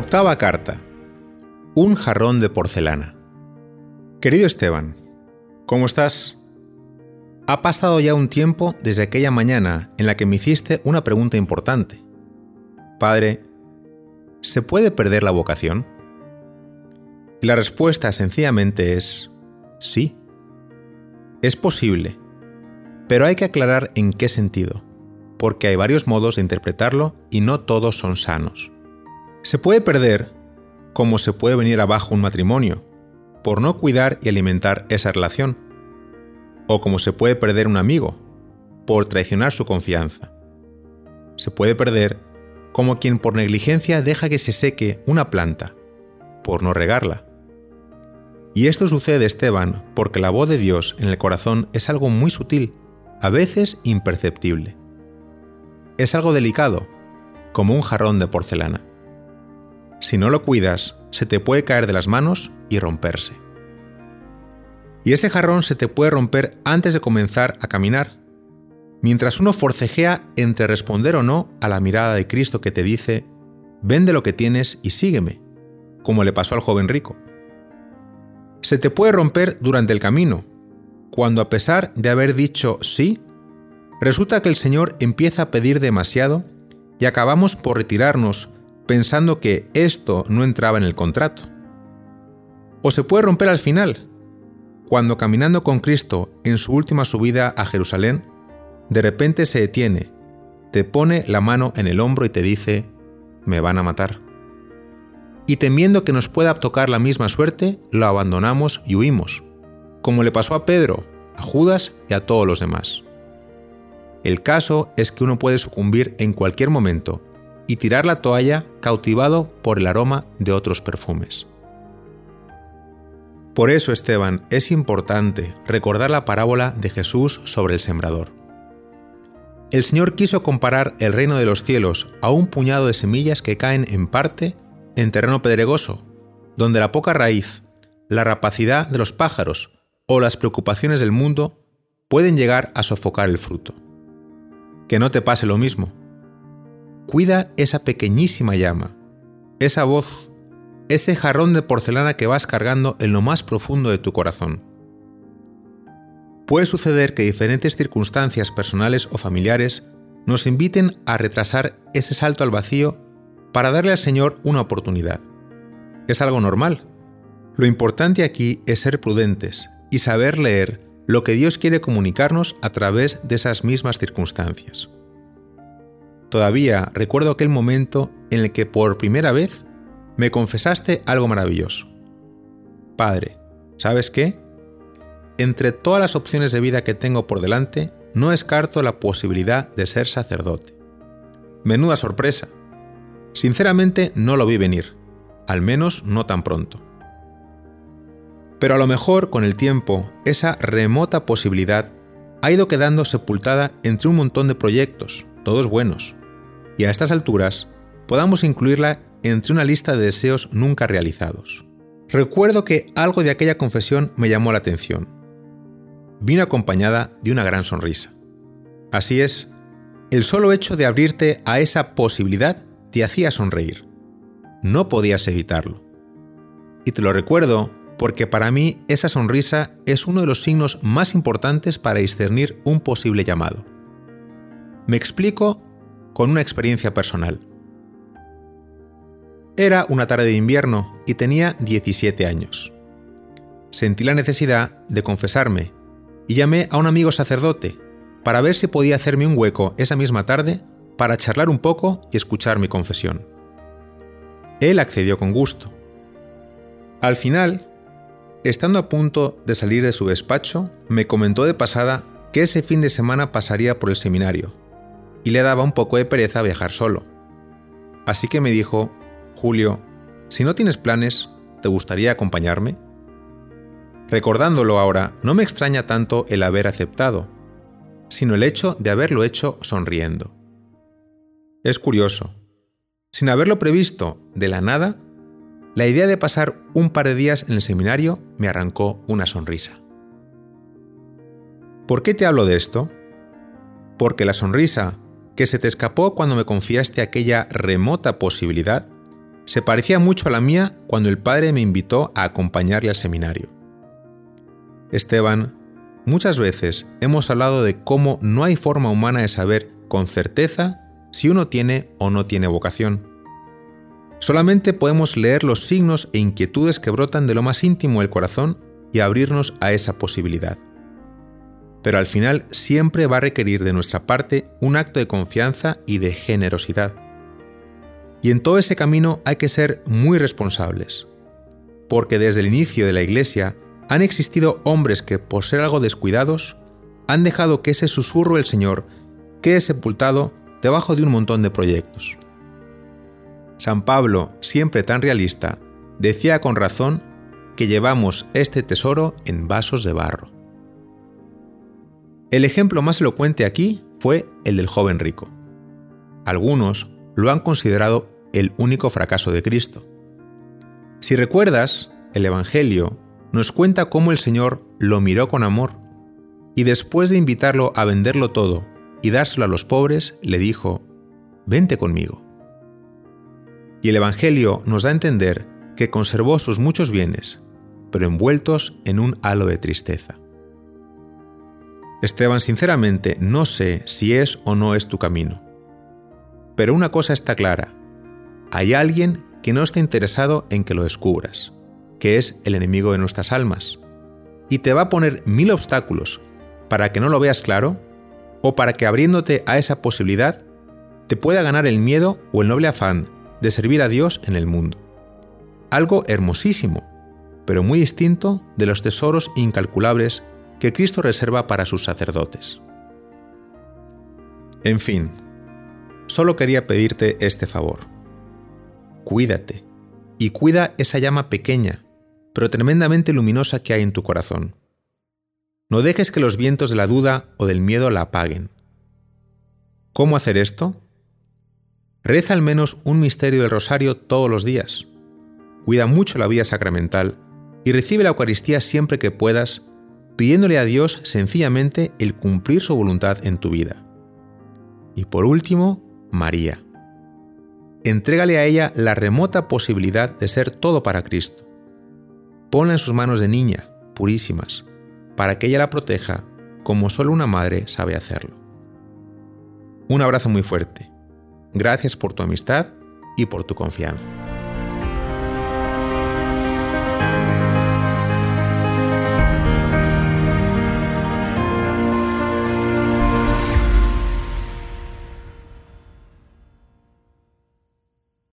Octava carta. Un jarrón de porcelana. Querido Esteban, ¿cómo estás? Ha pasado ya un tiempo desde aquella mañana en la que me hiciste una pregunta importante. Padre, ¿se puede perder la vocación? Y la respuesta sencillamente es sí. Es posible, pero hay que aclarar en qué sentido, porque hay varios modos de interpretarlo y no todos son sanos. Se puede perder como se puede venir abajo un matrimonio, por no cuidar y alimentar esa relación, o como se puede perder un amigo, por traicionar su confianza. Se puede perder como quien por negligencia deja que se seque una planta, por no regarla. Y esto sucede, Esteban, porque la voz de Dios en el corazón es algo muy sutil, a veces imperceptible. Es algo delicado, como un jarrón de porcelana. Si no lo cuidas, se te puede caer de las manos y romperse. Y ese jarrón se te puede romper antes de comenzar a caminar, mientras uno forcejea entre responder o no a la mirada de Cristo que te dice, vende lo que tienes y sígueme, como le pasó al joven rico. Se te puede romper durante el camino, cuando a pesar de haber dicho sí, resulta que el Señor empieza a pedir demasiado y acabamos por retirarnos pensando que esto no entraba en el contrato. O se puede romper al final, cuando caminando con Cristo en su última subida a Jerusalén, de repente se detiene, te pone la mano en el hombro y te dice, me van a matar. Y temiendo que nos pueda tocar la misma suerte, lo abandonamos y huimos, como le pasó a Pedro, a Judas y a todos los demás. El caso es que uno puede sucumbir en cualquier momento y tirar la toalla cautivado por el aroma de otros perfumes. Por eso, Esteban, es importante recordar la parábola de Jesús sobre el sembrador. El Señor quiso comparar el reino de los cielos a un puñado de semillas que caen en parte en terreno pedregoso, donde la poca raíz, la rapacidad de los pájaros o las preocupaciones del mundo pueden llegar a sofocar el fruto. Que no te pase lo mismo. Cuida esa pequeñísima llama, esa voz, ese jarrón de porcelana que vas cargando en lo más profundo de tu corazón. Puede suceder que diferentes circunstancias personales o familiares nos inviten a retrasar ese salto al vacío para darle al Señor una oportunidad. Es algo normal. Lo importante aquí es ser prudentes y saber leer lo que Dios quiere comunicarnos a través de esas mismas circunstancias. Todavía recuerdo aquel momento en el que por primera vez me confesaste algo maravilloso. Padre, ¿sabes qué? Entre todas las opciones de vida que tengo por delante, no descarto la posibilidad de ser sacerdote. Menuda sorpresa. Sinceramente no lo vi venir, al menos no tan pronto. Pero a lo mejor con el tiempo esa remota posibilidad ha ido quedando sepultada entre un montón de proyectos, todos buenos, y a estas alturas podamos incluirla entre una lista de deseos nunca realizados. Recuerdo que algo de aquella confesión me llamó la atención. Vino acompañada de una gran sonrisa. Así es, el solo hecho de abrirte a esa posibilidad te hacía sonreír. No podías evitarlo. Y te lo recuerdo porque para mí esa sonrisa es uno de los signos más importantes para discernir un posible llamado. Me explico con una experiencia personal. Era una tarde de invierno y tenía 17 años. Sentí la necesidad de confesarme y llamé a un amigo sacerdote para ver si podía hacerme un hueco esa misma tarde para charlar un poco y escuchar mi confesión. Él accedió con gusto. Al final, estando a punto de salir de su despacho, me comentó de pasada que ese fin de semana pasaría por el seminario y le daba un poco de pereza viajar solo. Así que me dijo, Julio, si no tienes planes, ¿te gustaría acompañarme? Recordándolo ahora, no me extraña tanto el haber aceptado, sino el hecho de haberlo hecho sonriendo. Es curioso. Sin haberlo previsto de la nada, la idea de pasar un par de días en el seminario me arrancó una sonrisa. ¿Por qué te hablo de esto? Porque la sonrisa que se te escapó cuando me confiaste aquella remota posibilidad, se parecía mucho a la mía cuando el padre me invitó a acompañarle al seminario. Esteban, muchas veces hemos hablado de cómo no hay forma humana de saber con certeza si uno tiene o no tiene vocación. Solamente podemos leer los signos e inquietudes que brotan de lo más íntimo del corazón y abrirnos a esa posibilidad. Pero al final siempre va a requerir de nuestra parte un acto de confianza y de generosidad. Y en todo ese camino hay que ser muy responsables, porque desde el inicio de la Iglesia han existido hombres que, por ser algo descuidados, han dejado que ese susurro del Señor quede sepultado debajo de un montón de proyectos. San Pablo, siempre tan realista, decía con razón que llevamos este tesoro en vasos de barro. El ejemplo más elocuente aquí fue el del joven rico. Algunos lo han considerado el único fracaso de Cristo. Si recuerdas, el Evangelio nos cuenta cómo el Señor lo miró con amor y después de invitarlo a venderlo todo y dárselo a los pobres, le dijo, Vente conmigo. Y el Evangelio nos da a entender que conservó sus muchos bienes, pero envueltos en un halo de tristeza. Esteban, sinceramente, no sé si es o no es tu camino. Pero una cosa está clara. Hay alguien que no está interesado en que lo descubras, que es el enemigo de nuestras almas, y te va a poner mil obstáculos para que no lo veas claro o para que abriéndote a esa posibilidad te pueda ganar el miedo o el noble afán de servir a Dios en el mundo. Algo hermosísimo, pero muy distinto de los tesoros incalculables que Cristo reserva para sus sacerdotes. En fin, solo quería pedirte este favor. Cuídate y cuida esa llama pequeña, pero tremendamente luminosa que hay en tu corazón. No dejes que los vientos de la duda o del miedo la apaguen. ¿Cómo hacer esto? Reza al menos un misterio del rosario todos los días. Cuida mucho la vida sacramental y recibe la Eucaristía siempre que puedas, pidiéndole a Dios sencillamente el cumplir su voluntad en tu vida. Y por último, María. Entrégale a ella la remota posibilidad de ser todo para Cristo. Ponla en sus manos de niña, purísimas, para que ella la proteja como solo una madre sabe hacerlo. Un abrazo muy fuerte Gracias por tu amistad y por tu confianza.